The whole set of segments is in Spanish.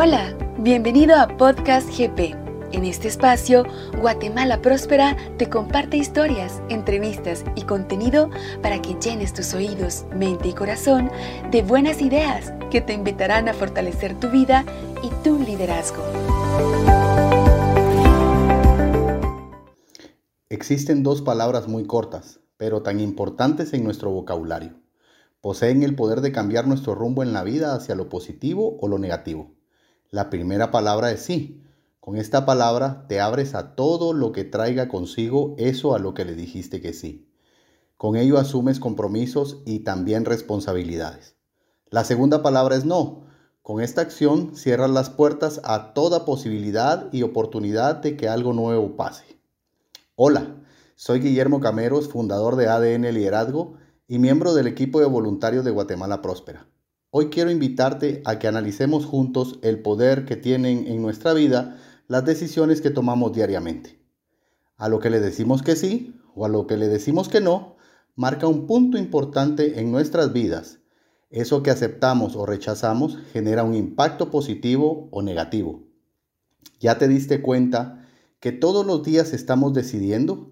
Hola, bienvenido a Podcast GP. En este espacio, Guatemala Próspera te comparte historias, entrevistas y contenido para que llenes tus oídos, mente y corazón de buenas ideas que te invitarán a fortalecer tu vida y tu liderazgo. Existen dos palabras muy cortas, pero tan importantes en nuestro vocabulario. Poseen el poder de cambiar nuestro rumbo en la vida hacia lo positivo o lo negativo. La primera palabra es sí. Con esta palabra te abres a todo lo que traiga consigo eso a lo que le dijiste que sí. Con ello asumes compromisos y también responsabilidades. La segunda palabra es no. Con esta acción cierras las puertas a toda posibilidad y oportunidad de que algo nuevo pase. Hola, soy Guillermo Cameros, fundador de ADN Liderazgo y miembro del equipo de voluntarios de Guatemala Próspera. Hoy quiero invitarte a que analicemos juntos el poder que tienen en nuestra vida las decisiones que tomamos diariamente. A lo que le decimos que sí o a lo que le decimos que no, marca un punto importante en nuestras vidas. Eso que aceptamos o rechazamos genera un impacto positivo o negativo. ¿Ya te diste cuenta que todos los días estamos decidiendo?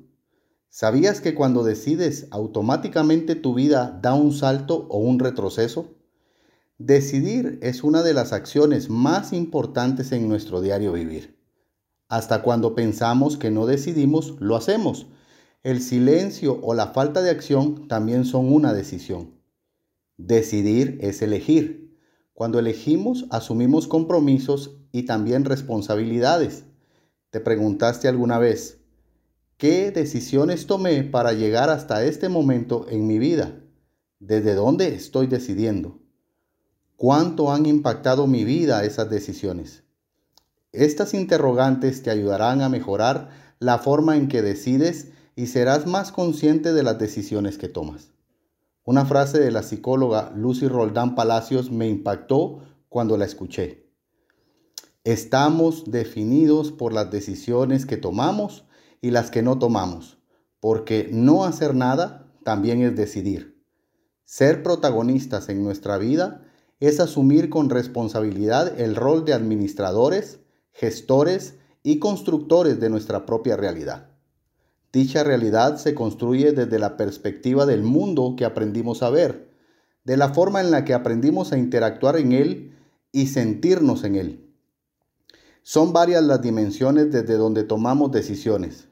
¿Sabías que cuando decides automáticamente tu vida da un salto o un retroceso? Decidir es una de las acciones más importantes en nuestro diario vivir. Hasta cuando pensamos que no decidimos, lo hacemos. El silencio o la falta de acción también son una decisión. Decidir es elegir. Cuando elegimos, asumimos compromisos y también responsabilidades. ¿Te preguntaste alguna vez, qué decisiones tomé para llegar hasta este momento en mi vida? ¿Desde dónde estoy decidiendo? ¿Cuánto han impactado mi vida esas decisiones? Estas interrogantes te ayudarán a mejorar la forma en que decides y serás más consciente de las decisiones que tomas. Una frase de la psicóloga Lucy Roldán Palacios me impactó cuando la escuché. Estamos definidos por las decisiones que tomamos y las que no tomamos, porque no hacer nada también es decidir. Ser protagonistas en nuestra vida es asumir con responsabilidad el rol de administradores, gestores y constructores de nuestra propia realidad. Dicha realidad se construye desde la perspectiva del mundo que aprendimos a ver, de la forma en la que aprendimos a interactuar en él y sentirnos en él. Son varias las dimensiones desde donde tomamos decisiones.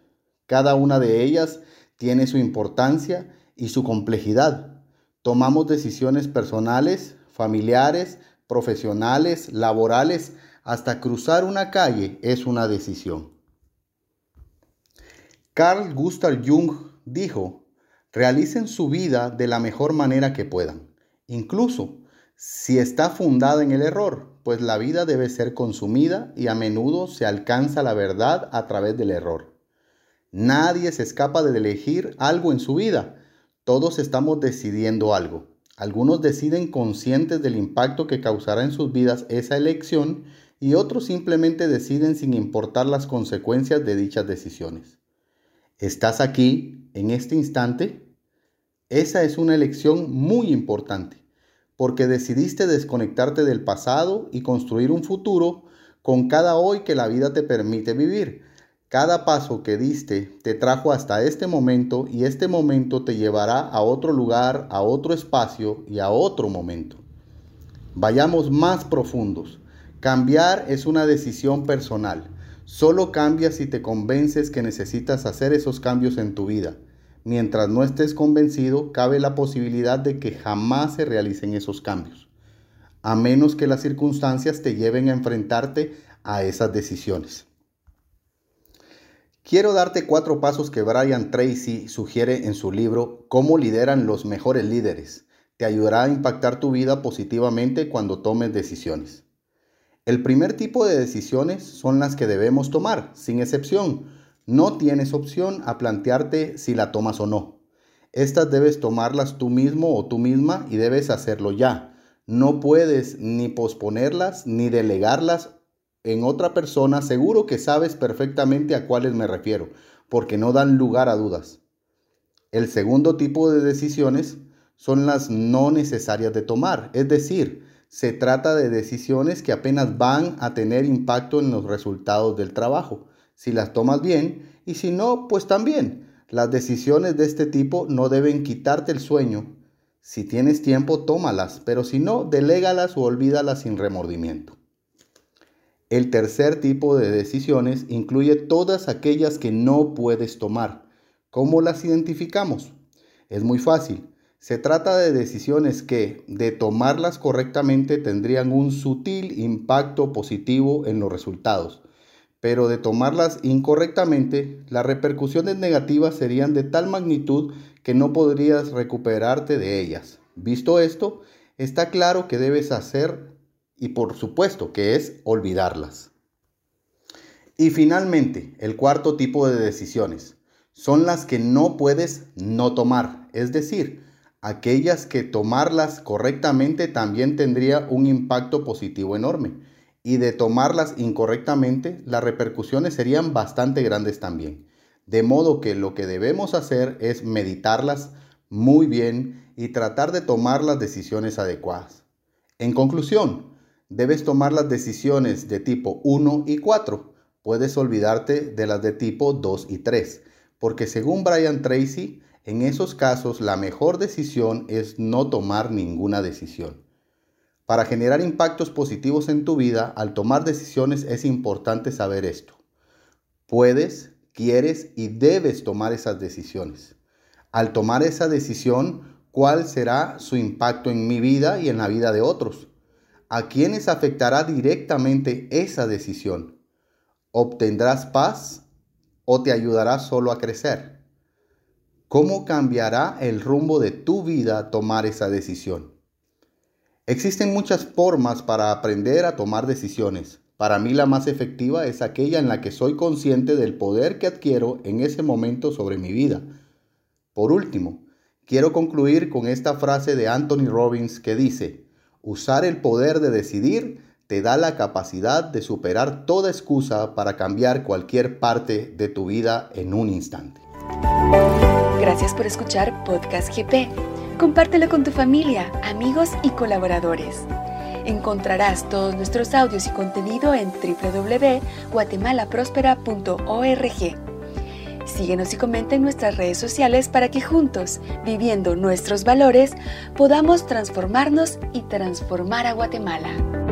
Cada una de ellas tiene su importancia y su complejidad. Tomamos decisiones personales, familiares, profesionales, laborales, hasta cruzar una calle es una decisión. Carl Gustav Jung dijo, realicen su vida de la mejor manera que puedan, incluso si está fundada en el error, pues la vida debe ser consumida y a menudo se alcanza la verdad a través del error. Nadie se escapa de elegir algo en su vida, todos estamos decidiendo algo. Algunos deciden conscientes del impacto que causará en sus vidas esa elección y otros simplemente deciden sin importar las consecuencias de dichas decisiones. ¿Estás aquí en este instante? Esa es una elección muy importante porque decidiste desconectarte del pasado y construir un futuro con cada hoy que la vida te permite vivir cada paso que diste te trajo hasta este momento y este momento te llevará a otro lugar, a otro espacio y a otro momento. Vayamos más profundos. Cambiar es una decisión personal. Solo cambia si te convences que necesitas hacer esos cambios en tu vida. Mientras no estés convencido, cabe la posibilidad de que jamás se realicen esos cambios, a menos que las circunstancias te lleven a enfrentarte a esas decisiones. Quiero darte cuatro pasos que Brian Tracy sugiere en su libro Cómo lideran los mejores líderes. Te ayudará a impactar tu vida positivamente cuando tomes decisiones. El primer tipo de decisiones son las que debemos tomar, sin excepción. No tienes opción a plantearte si la tomas o no. Estas debes tomarlas tú mismo o tú misma y debes hacerlo ya. No puedes ni posponerlas ni delegarlas en otra persona, seguro que sabes perfectamente a cuáles me refiero, porque no dan lugar a dudas. El segundo tipo de decisiones son las no necesarias de tomar, es decir, Se trata de decisiones que apenas van a tener impacto en los resultados del trabajo, si las tomas bien, y si no, pues también. Las decisiones de este tipo no deben quitarte el sueño. Si tienes tiempo, tómalas, pero si no, delégalas o olvídalas sin remordimiento. El tercer tipo de decisiones incluye todas aquellas que no puedes tomar. ¿Cómo las identificamos? Es muy fácil. Se trata de decisiones que, de tomarlas correctamente, tendrían un sutil impacto positivo en los resultados, pero de tomarlas incorrectamente, las repercusiones negativas serían de tal magnitud que no podrías recuperarte de ellas. Visto esto, está claro que debes hacer y por supuesto que es olvidarlas. Y finalmente, el cuarto tipo de decisiones son las que no puedes no tomar, es decir, aquellas que tomarlas correctamente también tendría un impacto positivo enorme y de tomarlas incorrectamente las repercusiones serían bastante grandes también. De modo que lo que debemos hacer es meditarlas muy bien y tratar de tomar las decisiones adecuadas. En conclusión, debes tomar las decisiones de tipo 1 y 4. Puedes olvidarte de las de tipo 2 y 3, porque según Brian Tracy, en esos casos la mejor decisión es no tomar ninguna decisión. Para generar impactos positivos en tu vida, al tomar decisiones es importante saber esto. Puedes, quieres y debes tomar esas decisiones. Al tomar esa decisión, ¿cuál será su impacto en mi vida y en la vida de otros? ¿A quiénes afectará directamente esa decisión? ¿Obtendrás paz o te ayudará solo a crecer? ¿Cómo cambiará el rumbo de tu vida tomar esa decisión? Existen muchas formas para aprender a tomar decisiones. Para mí la más efectiva es aquella en la que soy consciente del poder que adquiero en ese momento sobre mi vida. Por último, quiero concluir con esta frase de Anthony Robbins que dice, Usar el poder de decidir te da la capacidad de superar toda excusa para cambiar cualquier parte de tu vida en un instante. Gracias por escuchar Podcast GP. Compártelo con tu familia, amigos y colaboradores. Encontrarás todos nuestros audios y contenido en www.guatemalaprospera.org. Síguenos y comenta en nuestras redes sociales para que juntos, viviendo nuestros valores, podamos transformarnos y transformar a Guatemala.